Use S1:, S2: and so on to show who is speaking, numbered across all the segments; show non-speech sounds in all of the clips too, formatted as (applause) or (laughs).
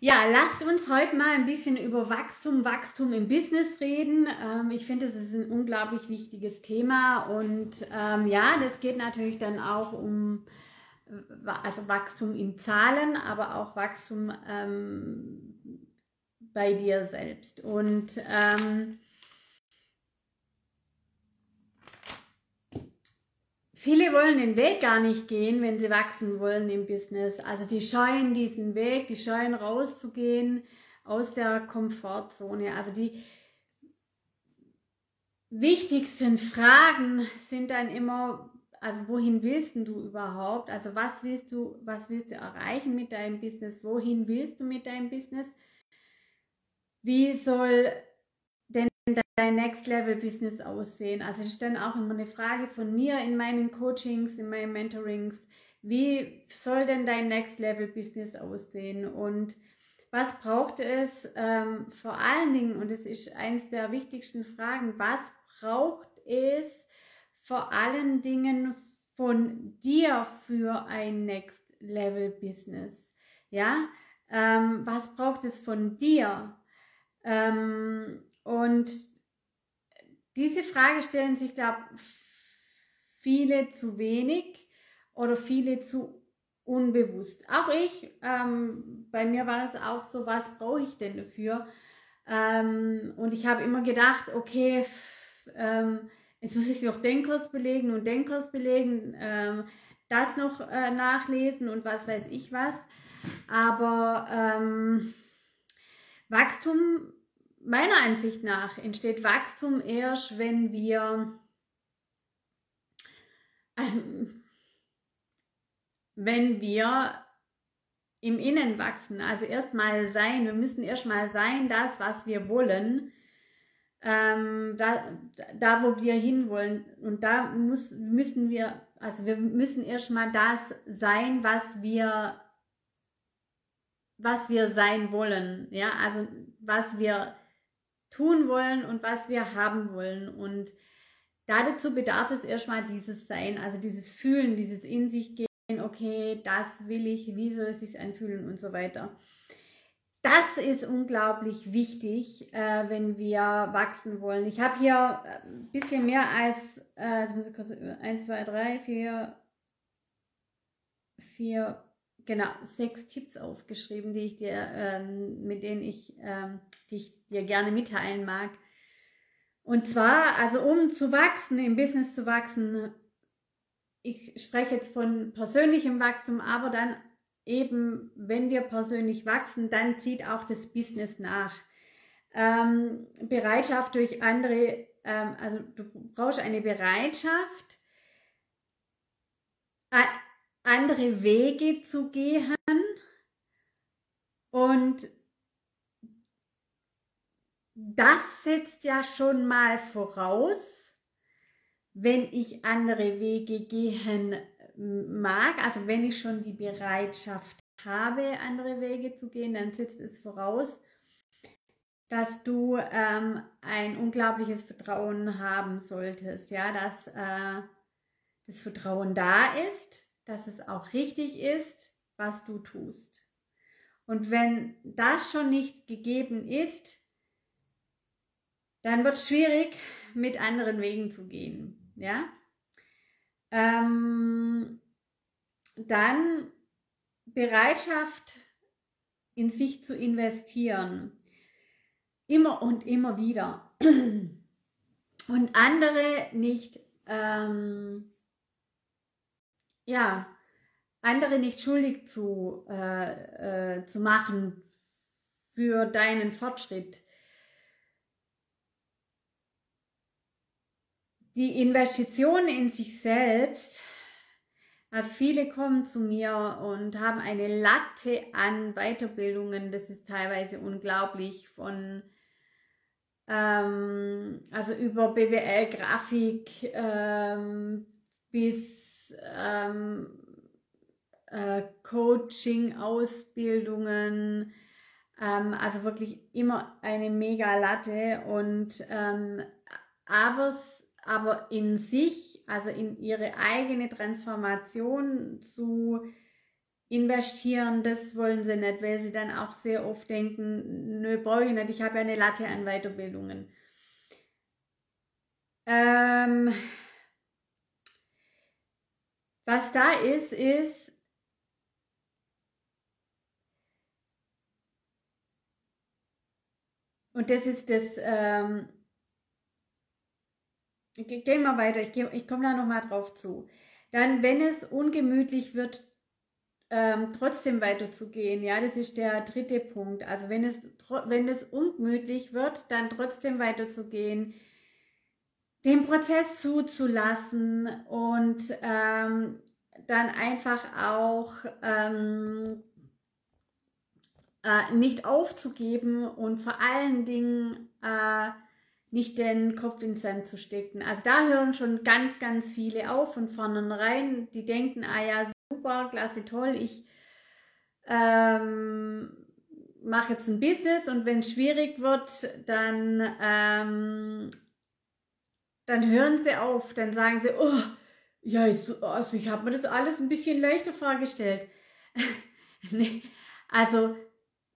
S1: Ja, lasst uns heute mal ein bisschen über Wachstum, Wachstum im Business reden. Ähm, ich finde, das ist ein unglaublich wichtiges Thema und ähm, ja, das geht natürlich dann auch um also Wachstum in Zahlen, aber auch Wachstum ähm, bei dir selbst. Und ähm, Viele wollen den Weg gar nicht gehen, wenn sie wachsen wollen im Business. Also die scheuen diesen Weg, die scheuen rauszugehen aus der Komfortzone. Also die wichtigsten Fragen sind dann immer, also wohin willst du überhaupt? Also was willst du, was willst du erreichen mit deinem Business? Wohin willst du mit deinem Business? Wie soll dein Next Level Business aussehen? Also das ist dann auch immer eine Frage von mir in meinen Coachings, in meinen Mentorings. Wie soll denn dein Next Level Business aussehen? Und was braucht es ähm, vor allen Dingen, und das ist eines der wichtigsten Fragen, was braucht es vor allen Dingen von dir für ein Next Level Business? Ja, ähm, was braucht es von dir? Ähm, und diese Frage stellen sich, glaube viele zu wenig oder viele zu unbewusst. Auch ich, ähm, bei mir war das auch so, was brauche ich denn dafür? Ähm, und ich habe immer gedacht, okay, ähm, jetzt muss ich noch den Kurs belegen und den Kurs belegen, ähm, das noch äh, nachlesen und was weiß ich was. Aber ähm, Wachstum meiner Ansicht nach entsteht Wachstum erst, wenn wir ähm, wenn wir im Innen wachsen, also erstmal sein, wir müssen erstmal sein, das, was wir wollen, ähm, da, da, wo wir hinwollen. Und da muss, müssen wir, also wir müssen erstmal das sein, was wir, was wir sein wollen. Ja, also was wir tun wollen und was wir haben wollen. Und dazu bedarf es erstmal dieses Sein, also dieses Fühlen, dieses in sich gehen, okay, das will ich, wie soll es sich anfühlen und so weiter. Das ist unglaublich wichtig, äh, wenn wir wachsen wollen. Ich habe hier ein bisschen mehr als äh, 1, 2, 3, 4, 4, genau, sechs Tipps aufgeschrieben, die ich dir, ähm, mit denen ich, ähm, die ich dir gerne mitteilen mag. Und zwar, also um zu wachsen, im Business zu wachsen, ich spreche jetzt von persönlichem Wachstum, aber dann eben, wenn wir persönlich wachsen, dann zieht auch das Business nach. Ähm, Bereitschaft durch andere, ähm, also du brauchst eine Bereitschaft, andere Wege zu gehen und das setzt ja schon mal voraus, wenn ich andere Wege gehen mag, also wenn ich schon die Bereitschaft habe, andere Wege zu gehen, dann setzt es voraus, dass du ähm, ein unglaubliches Vertrauen haben solltest, ja, dass äh, das Vertrauen da ist, dass es auch richtig ist, was du tust. Und wenn das schon nicht gegeben ist, dann wird es schwierig, mit anderen Wegen zu gehen. Ja? Ähm, dann Bereitschaft in sich zu investieren. Immer und immer wieder. Und andere nicht ähm, ja, andere nicht schuldig zu, äh, äh, zu machen für deinen Fortschritt. Die Investition in sich selbst, also viele kommen zu mir und haben eine Latte an Weiterbildungen, das ist teilweise unglaublich, von ähm, also über BWL, Grafik ähm, bis ähm, äh, Coaching, Ausbildungen, ähm, also wirklich immer eine mega Latte und ähm, aber, aber in sich, also in ihre eigene Transformation zu investieren, das wollen sie nicht, weil sie dann auch sehr oft denken, nö, brauche ich nicht, ich habe ja eine Latte an Weiterbildungen. Ähm, was da ist, ist, und das ist das, ähm, gehen wir weiter, ich, ich komme da nochmal drauf zu. Dann, wenn es ungemütlich wird, ähm, trotzdem weiterzugehen. Ja, das ist der dritte Punkt. Also wenn es, wenn es ungemütlich wird, dann trotzdem weiterzugehen, den Prozess zuzulassen und ähm, dann einfach auch ähm, äh, nicht aufzugeben und vor allen Dingen äh, nicht den Kopf ins Sand zu stecken. Also da hören schon ganz, ganz viele auf von vornherein. Die denken, ah ja, super, klasse, toll, ich ähm, mache jetzt ein Business und wenn es schwierig wird, dann, ähm, dann hören sie auf, dann sagen sie, oh, ja, ich, also ich habe mir das alles ein bisschen leichter vorgestellt. (laughs) nee, also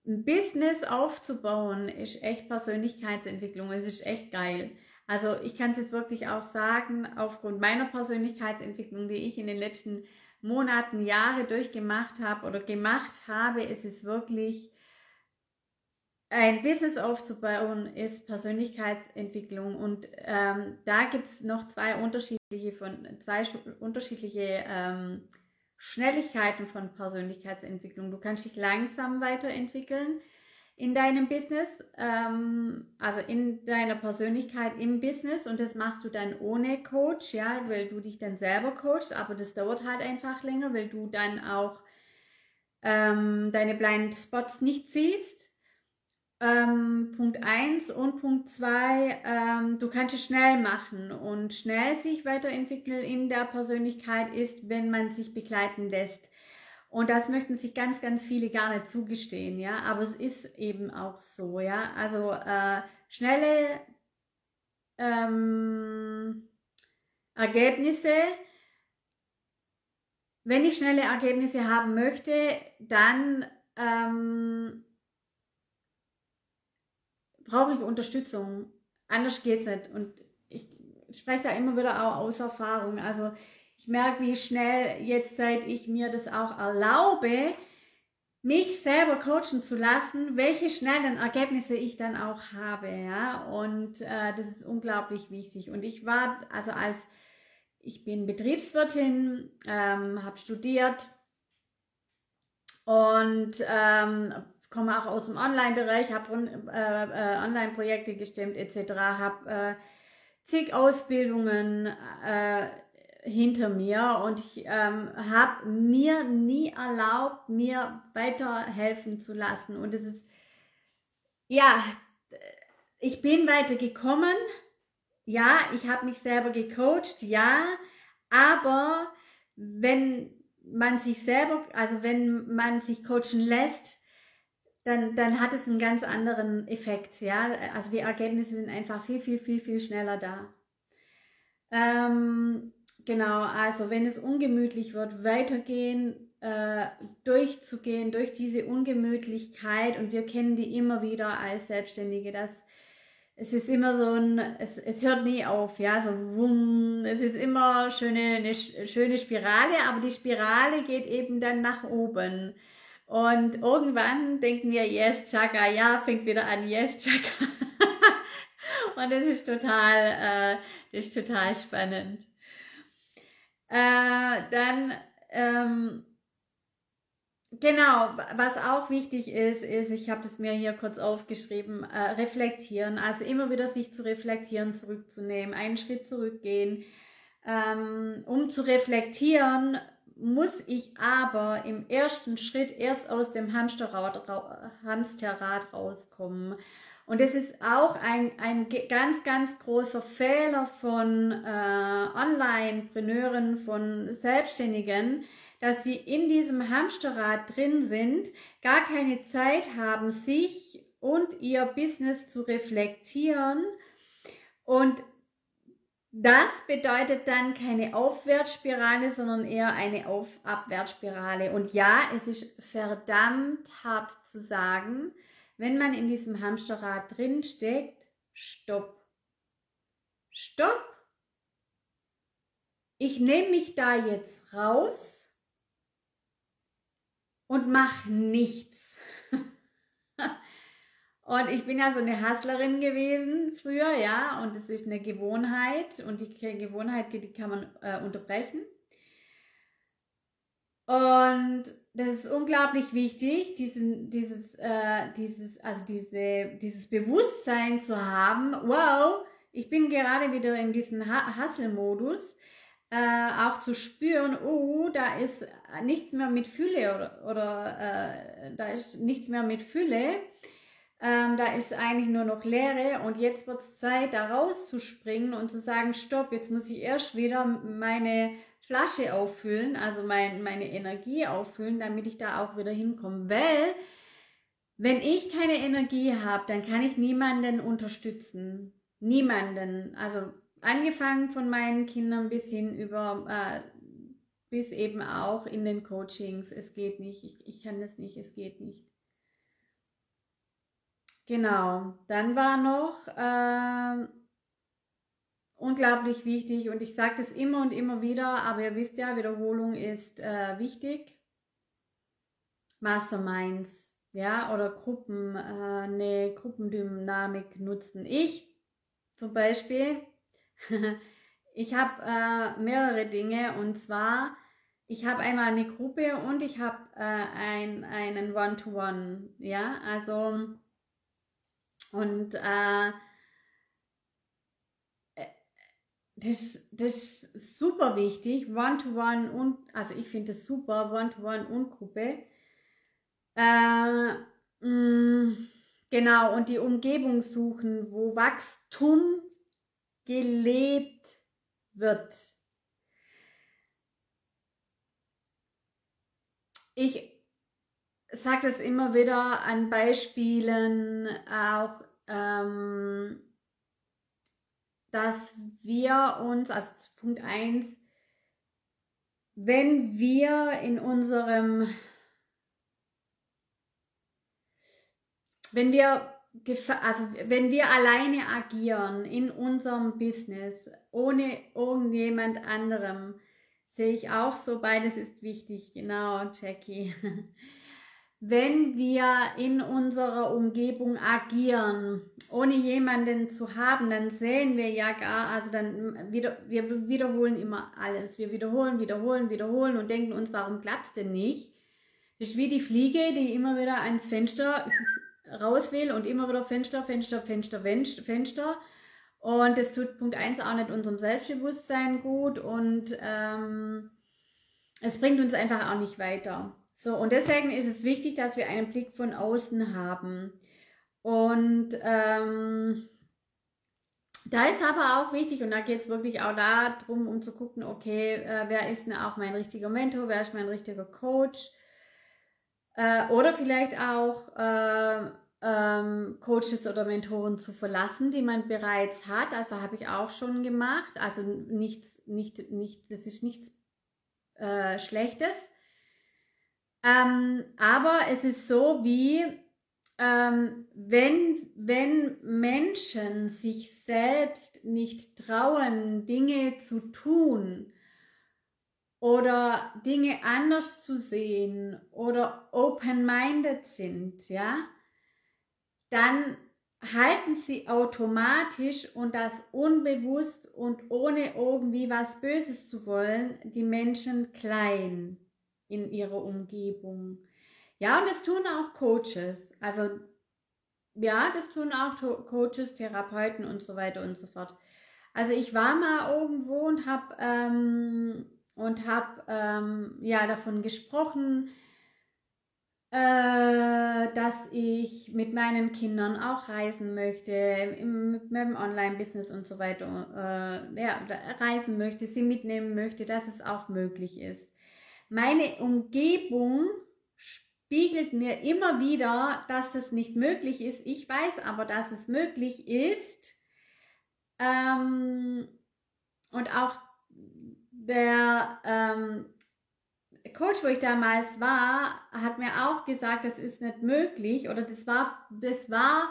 S1: ein Business aufzubauen ist echt Persönlichkeitsentwicklung, es ist echt geil. Also ich kann es jetzt wirklich auch sagen, aufgrund meiner Persönlichkeitsentwicklung, die ich in den letzten Monaten, Jahre durchgemacht habe oder gemacht habe, ist es wirklich ein Business aufzubauen, ist Persönlichkeitsentwicklung. Und ähm, da gibt es noch zwei unterschiedliche von zwei unterschiedliche ähm, Schnelligkeiten von Persönlichkeitsentwicklung. Du kannst dich langsam weiterentwickeln in deinem Business, ähm, also in deiner Persönlichkeit im Business und das machst du dann ohne Coach, ja, weil du dich dann selber coachst, aber das dauert halt einfach länger, weil du dann auch ähm, deine Blind Spots nicht siehst. Ähm, Punkt 1 und Punkt 2, ähm, du kannst es schnell machen und schnell sich weiterentwickeln in der Persönlichkeit ist, wenn man sich begleiten lässt. Und das möchten sich ganz, ganz viele gar nicht zugestehen, ja. Aber es ist eben auch so, ja. Also äh, schnelle ähm, Ergebnisse. Wenn ich schnelle Ergebnisse haben möchte, dann ähm, brauche ich Unterstützung. Anders geht es nicht. Und ich spreche da immer wieder auch aus Erfahrung. Also ich merke, wie schnell jetzt, seit ich mir das auch erlaube, mich selber coachen zu lassen, welche schnellen Ergebnisse ich dann auch habe, ja. Und äh, das ist unglaublich wichtig. Und ich war, also als ich bin Betriebswirtin, ähm, habe studiert und ähm, komme auch aus dem Online-Bereich, habe äh, äh, Online-Projekte gestemmt etc., habe äh, zig Ausbildungen äh, hinter mir und ich ähm, habe mir nie erlaubt, mir weiterhelfen zu lassen. Und es ist, ja, ich bin weitergekommen. Ja, ich habe mich selber gecoacht, ja, aber wenn man sich selber, also wenn man sich coachen lässt, dann, dann hat es einen ganz anderen Effekt, ja. Also die Ergebnisse sind einfach viel, viel, viel, viel schneller da. Ähm, Genau, also wenn es ungemütlich wird, weitergehen, äh, durchzugehen durch diese Ungemütlichkeit und wir kennen die immer wieder als Selbstständige, dass es ist immer so ein, es, es hört nie auf, ja, so wumm, es ist immer schöne, eine schöne Spirale, aber die Spirale geht eben dann nach oben. Und irgendwann denken wir, yes, Chaka, ja, fängt wieder an, yes, Chaka. (laughs) und das ist total, äh, das ist total spannend. Äh, dann, ähm, genau, was auch wichtig ist, ist, ich habe das mir hier kurz aufgeschrieben, äh, reflektieren. Also immer wieder sich zu reflektieren, zurückzunehmen, einen Schritt zurückgehen. Ähm, um zu reflektieren, muss ich aber im ersten Schritt erst aus dem Hamsterrad, Hamsterrad rauskommen. Und es ist auch ein, ein ganz, ganz großer Fehler von äh, Online-Preneuren, von Selbstständigen, dass sie in diesem Hamsterrad drin sind, gar keine Zeit haben, sich und ihr Business zu reflektieren und Das bedeutet dann keine Aufwärtsspirale, sondern eher eine Auf Abwärtsspirale. Und ja, es ist verdammt hart zu sagen, wenn man in diesem Hamsterrad drin steckt, stopp. Stopp. Ich nehme mich da jetzt raus und mache nichts. Und ich bin ja so eine Hustlerin gewesen früher, ja, und es ist eine Gewohnheit. Und die Gewohnheit, die kann man äh, unterbrechen. Und das ist unglaublich wichtig, diesen, dieses, äh, dieses, also diese, dieses Bewusstsein zu haben, wow, ich bin gerade wieder in diesem Hustle-Modus, äh, auch zu spüren, oh, da ist nichts mehr mit Fülle oder, oder äh, da ist nichts mehr mit Fülle, ähm, da ist eigentlich nur noch Leere und jetzt wird es Zeit, da rauszuspringen und zu sagen, stopp, jetzt muss ich erst wieder meine Flasche auffüllen, also mein, meine Energie auffüllen, damit ich da auch wieder hinkomme. Weil, wenn ich keine Energie habe, dann kann ich niemanden unterstützen. Niemanden. Also angefangen von meinen Kindern bis hin über, äh, bis eben auch in den Coachings. Es geht nicht, ich, ich kann das nicht, es geht nicht. Genau, dann war noch, äh, unglaublich wichtig und ich sage das immer und immer wieder, aber ihr wisst ja, Wiederholung ist äh, wichtig. Masterminds, ja, oder Gruppen, äh, eine Gruppendynamik nutzen. Ich zum Beispiel, (laughs) ich habe äh, mehrere Dinge und zwar, ich habe einmal eine Gruppe und ich habe äh, ein, einen One-to-One, -One, ja, also und äh, das, das ist super wichtig, One-to-One und, also ich finde das super, One-to-One und Gruppe. Äh, mh, mm, genau, und die Umgebung suchen, wo Wachstum gelebt wird. Ich sage das immer wieder an Beispielen, auch ähm, dass wir uns, also Punkt 1, wenn wir in unserem, wenn wir, also wenn wir alleine agieren in unserem Business, ohne irgendjemand anderem, sehe ich auch so, beides ist wichtig, genau, Jackie. (laughs) wenn wir in unserer Umgebung agieren, ohne jemanden zu haben, dann sehen wir ja gar, also dann wieder, wir wiederholen immer alles. Wir wiederholen, wiederholen, wiederholen und denken uns, warum klappt es denn nicht? Das ist wie die Fliege, die immer wieder ans Fenster (laughs) raus will und immer wieder Fenster, Fenster, Fenster, Fenster. Und das tut Punkt 1 auch nicht unserem Selbstbewusstsein gut und ähm, es bringt uns einfach auch nicht weiter. So, und deswegen ist es wichtig, dass wir einen Blick von außen haben. Und ähm, da ist aber auch wichtig, und da geht es wirklich auch darum, um zu gucken, okay, äh, wer ist denn auch mein richtiger Mentor, wer ist mein richtiger Coach? Äh, oder vielleicht auch äh, ähm, Coaches oder Mentoren zu verlassen, die man bereits hat. Also habe ich auch schon gemacht. Also nichts, nicht, nicht, das ist nichts äh, Schlechtes. Ähm, aber es ist so wie, ähm, wenn, wenn Menschen sich selbst nicht trauen, Dinge zu tun oder Dinge anders zu sehen oder open-minded sind, ja, dann halten sie automatisch und das unbewusst und ohne irgendwie was Böses zu wollen, die Menschen klein in ihrer Umgebung. Ja, und das tun auch Coaches. Also ja, das tun auch Coaches, Therapeuten und so weiter und so fort. Also ich war mal irgendwo und habe ähm, und ähm, ja davon gesprochen, äh, dass ich mit meinen Kindern auch reisen möchte, im, mit meinem Online-Business und so weiter, äh, ja, reisen möchte, sie mitnehmen möchte, dass es auch möglich ist. Meine Umgebung spiegelt mir immer wieder, dass das nicht möglich ist. Ich weiß aber, dass es möglich ist. Ähm, und auch der ähm, Coach, wo ich damals war, hat mir auch gesagt, das ist nicht möglich oder das war, das war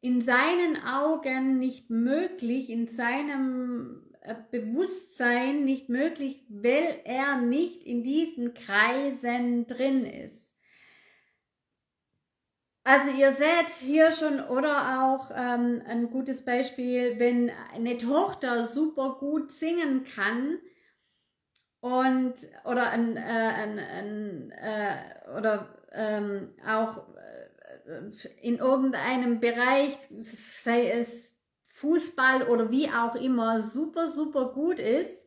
S1: in seinen Augen nicht möglich, in seinem Bewusstsein nicht möglich, weil er nicht in diesen Kreisen drin ist. Also ihr seht hier schon oder auch ähm, ein gutes Beispiel, wenn eine Tochter super gut singen kann und oder ein, äh, ein, ein äh, oder ähm, auch äh, in irgendeinem Bereich, sei es Fußball oder wie auch immer, super super gut ist,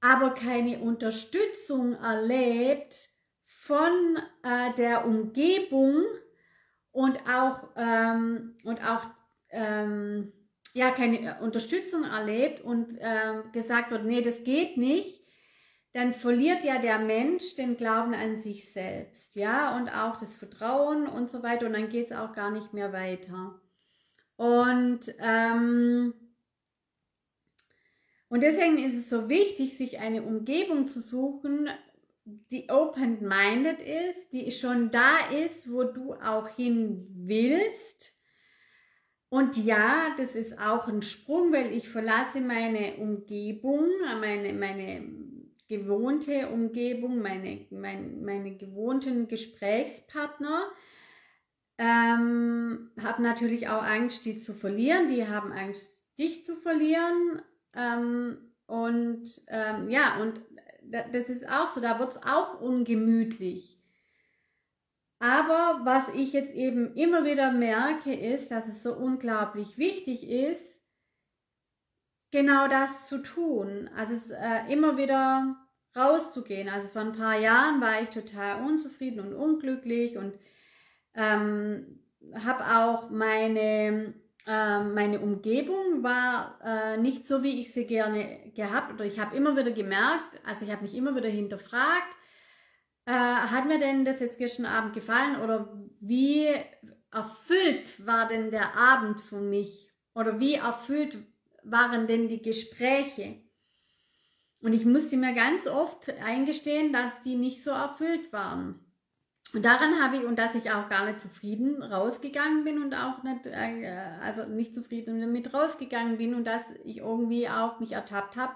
S1: aber keine Unterstützung erlebt von äh, der Umgebung und auch, ähm, und auch ähm, ja, keine Unterstützung erlebt und ähm, gesagt wird, nee, das geht nicht, dann verliert ja der Mensch den Glauben an sich selbst, ja, und auch das Vertrauen und so weiter und dann geht es auch gar nicht mehr weiter. Und, ähm, und deswegen ist es so wichtig, sich eine Umgebung zu suchen, die open-minded ist, die schon da ist, wo du auch hin willst. Und ja, das ist auch ein Sprung, weil ich verlasse meine Umgebung, meine, meine gewohnte Umgebung, meine, meine, meine gewohnten Gesprächspartner. Ähm, habe natürlich auch Angst, die zu verlieren. Die haben Angst, dich zu verlieren. Ähm, und ähm, ja, und das ist auch so, da wird es auch ungemütlich. Aber was ich jetzt eben immer wieder merke, ist, dass es so unglaublich wichtig ist, genau das zu tun. Also es, äh, immer wieder rauszugehen. Also vor ein paar Jahren war ich total unzufrieden und unglücklich und ähm, habe auch meine ähm, meine Umgebung war äh, nicht so, wie ich sie gerne gehabt oder ich habe immer wieder gemerkt, also ich habe mich immer wieder hinterfragt, äh, hat mir denn das jetzt gestern Abend gefallen oder wie erfüllt war denn der Abend für mich oder wie erfüllt waren denn die Gespräche? Und ich musste mir ganz oft eingestehen, dass die nicht so erfüllt waren. Und daran habe ich, und dass ich auch gar nicht zufrieden rausgegangen bin und auch nicht, äh, also nicht zufrieden damit rausgegangen bin und dass ich irgendwie auch mich ertappt habe,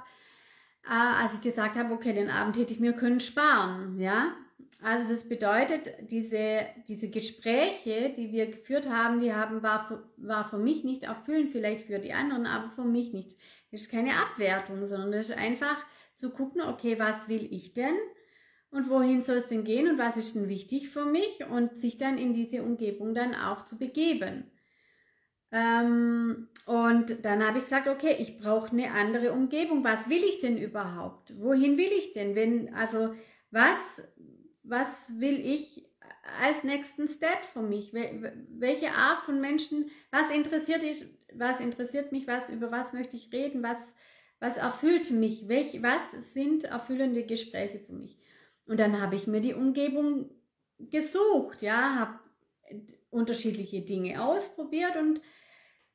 S1: äh, als ich gesagt habe, okay, den Abend hätte ich mir können sparen, ja. Also das bedeutet, diese, diese Gespräche, die wir geführt haben, die haben, war war für mich nicht erfüllend, vielleicht für die anderen, aber für mich nicht. Das ist keine Abwertung, sondern das ist einfach zu gucken, okay, was will ich denn? Und wohin soll es denn gehen und was ist denn wichtig für mich und sich dann in diese Umgebung dann auch zu begeben. Ähm, und dann habe ich gesagt, okay, ich brauche eine andere Umgebung. Was will ich denn überhaupt? Wohin will ich denn? Wenn, also was, was will ich als nächsten Step für mich? Welche Art von Menschen, was interessiert ich, was interessiert mich, was, über was möchte ich reden, was, was erfüllt mich, Welch, was sind erfüllende Gespräche für mich? Und dann habe ich mir die Umgebung gesucht, ja, habe unterschiedliche Dinge ausprobiert und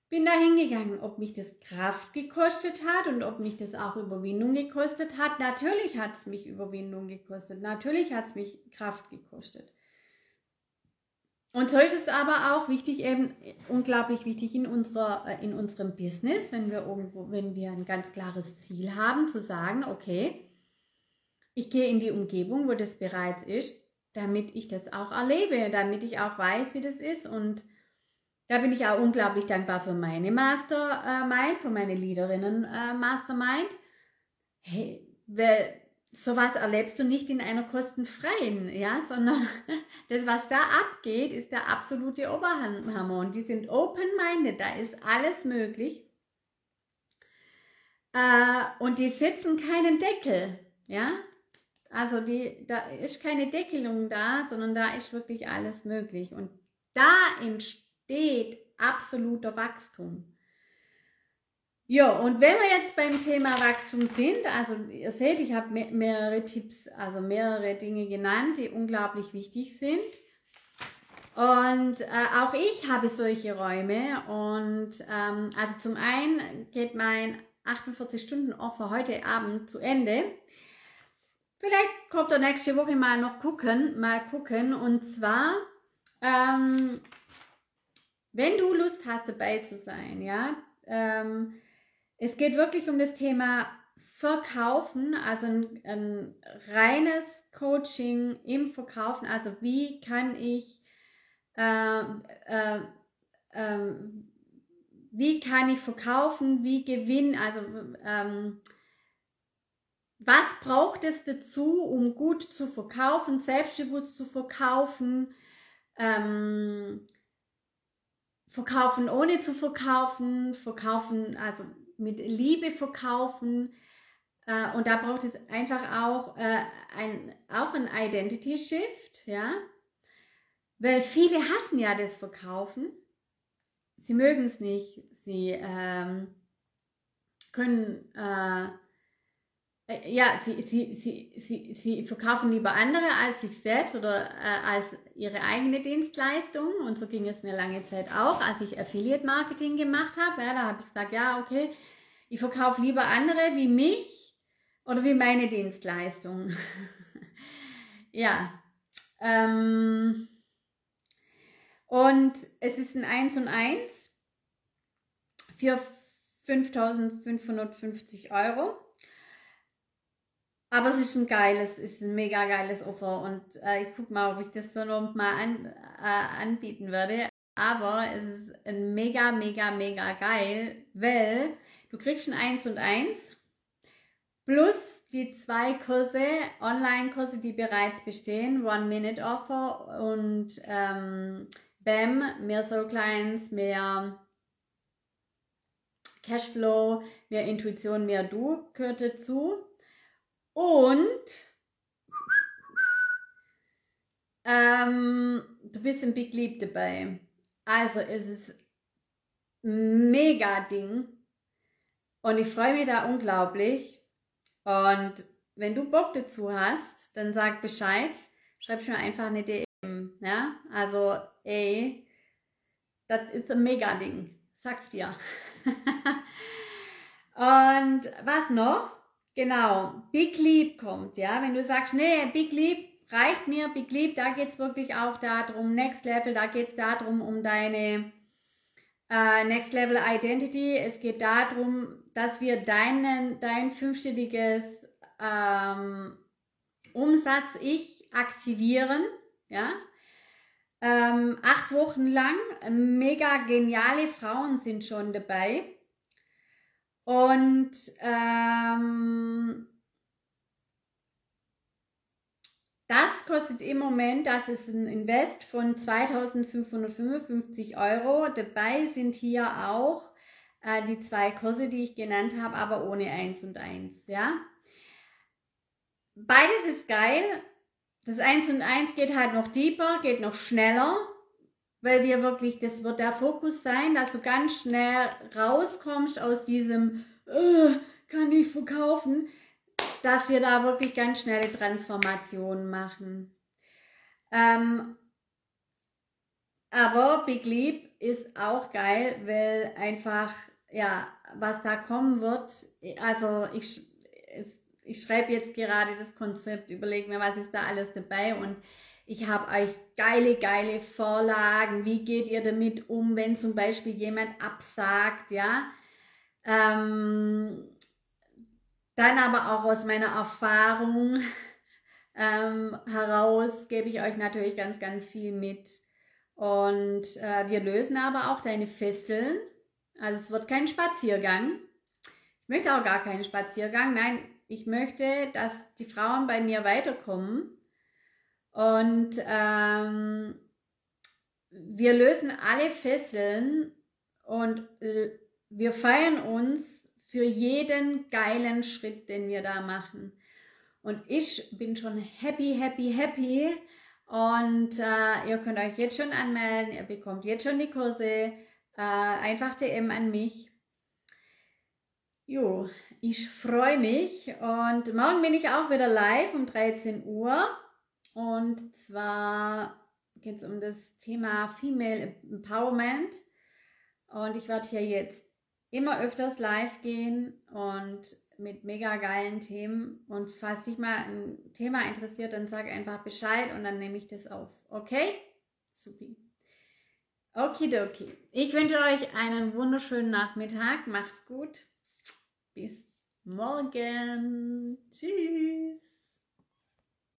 S1: bin da hingegangen. Ob mich das Kraft gekostet hat und ob mich das auch Überwindung gekostet hat. Natürlich hat es mich Überwindung gekostet. Natürlich hat es mich Kraft gekostet. Und so ist es aber auch wichtig, eben unglaublich wichtig in, unserer, äh, in unserem Business, wenn wir irgendwo, wenn wir ein ganz klares Ziel haben, zu sagen, okay, ich gehe in die Umgebung, wo das bereits ist, damit ich das auch erlebe, damit ich auch weiß, wie das ist. Und da bin ich auch unglaublich dankbar für meine Mastermind, für meine Leaderinnen äh, Mastermind. Hey, weil sowas erlebst du nicht in einer kostenfreien, ja, (laughs) sondern das, was da abgeht, ist der absolute Oberhammer. Und die sind open-minded, da ist alles möglich. Äh, und die setzen keinen Deckel, ja. Also die, da ist keine Deckelung da, sondern da ist wirklich alles möglich. Und da entsteht absoluter Wachstum. Ja, und wenn wir jetzt beim Thema Wachstum sind, also ihr seht, ich habe mehrere Tipps, also mehrere Dinge genannt, die unglaublich wichtig sind. Und äh, auch ich habe solche Räume. Und ähm, also zum einen geht mein 48 Stunden Offer heute Abend zu Ende. Vielleicht kommt er nächste Woche mal noch gucken, mal gucken. Und zwar, ähm, wenn du Lust hast, dabei zu sein, ja, ähm, es geht wirklich um das Thema Verkaufen, also ein, ein reines Coaching im Verkaufen. Also wie kann ich, äh, äh, äh, wie kann ich verkaufen, wie gewinnen, also ähm, was braucht es dazu, um gut zu verkaufen, selbstbewusst zu verkaufen, ähm, verkaufen ohne zu verkaufen, verkaufen, also mit Liebe verkaufen. Äh, und da braucht es einfach auch, äh, ein, auch ein Identity Shift, ja. Weil viele hassen ja das Verkaufen. Sie mögen es nicht. Sie ähm, können, äh, ja, sie, sie, sie, sie, sie verkaufen lieber andere als sich selbst oder äh, als ihre eigene Dienstleistung. Und so ging es mir lange Zeit auch, als ich Affiliate Marketing gemacht habe. Ja, da habe ich gesagt, ja, okay, ich verkaufe lieber andere wie mich oder wie meine Dienstleistung. (laughs) ja. Ähm, und es ist ein 1 und 1 für 5550 Euro. Aber es ist ein geiles, ist ein mega geiles Offer und äh, ich guck mal, ob ich das so noch mal an, äh, anbieten würde. Aber es ist ein mega, mega, mega geil, weil Du kriegst ein 1 und 1 plus die zwei Kurse, Online-Kurse, die bereits bestehen, One-Minute-Offer und ähm, BAM, mehr Soul Clients, mehr Cashflow, mehr Intuition, mehr Du gehört dazu. Und ähm, du bist im Big Leap dabei. Also es ist mega Ding. Und ich freue mich da unglaublich. Und wenn du Bock dazu hast, dann sag Bescheid. Schreib mir einfach eine DM. Ja? Also, ey, das ist ein mega Ding. Sag's dir. (laughs) Und was noch? Genau, Big Leap kommt, ja. Wenn du sagst, nee, Big Leap reicht mir, Big Leap, da geht's wirklich auch darum, Next Level, da geht's darum, um deine äh, Next Level Identity. Es geht darum, dass wir deinen, dein fünfstelliges ähm, Umsatz-Ich aktivieren. Ja? Ähm, acht Wochen lang. Mega geniale Frauen sind schon dabei. Und ähm, das kostet im Moment, das ist ein Invest von 2555 Euro. Dabei sind hier auch äh, die zwei Kurse, die ich genannt habe, aber ohne eins und eins, ja. Beides ist geil. Das eins und eins geht halt noch deeper, geht noch schneller, weil wir wirklich, das wird der Fokus sein, dass du ganz schnell rauskommst aus diesem, äh, kann ich verkaufen, dass wir da wirklich ganz schnelle Transformationen machen. Ähm, aber Big Leap ist auch geil, weil einfach ja, was da kommen wird, also ich, ich schreibe jetzt gerade das Konzept, überlege mir, was ist da alles dabei und ich habe euch geile, geile Vorlagen. Wie geht ihr damit um, wenn zum Beispiel jemand absagt, ja? Ähm, dann aber auch aus meiner Erfahrung (laughs) ähm, heraus gebe ich euch natürlich ganz, ganz viel mit. Und äh, wir lösen aber auch deine Fesseln also es wird kein Spaziergang. Ich möchte auch gar keinen Spaziergang. Nein, ich möchte, dass die Frauen bei mir weiterkommen. Und ähm, wir lösen alle Fesseln und wir feiern uns für jeden geilen Schritt, den wir da machen. Und ich bin schon happy, happy, happy. Und äh, ihr könnt euch jetzt schon anmelden, ihr bekommt jetzt schon die Kurse. Äh, einfach DM an mich. Jo, ich freue mich und morgen bin ich auch wieder live um 13 Uhr. Und zwar geht es um das Thema Female Empowerment. Und ich werde hier jetzt immer öfters live gehen und mit mega geilen Themen. Und falls dich mal ein Thema interessiert, dann sag einfach Bescheid und dann nehme ich das auf. Okay? Supi. Okidoki. Ich wünsche euch einen wunderschönen Nachmittag. Macht's gut. Bis morgen. Tschüss.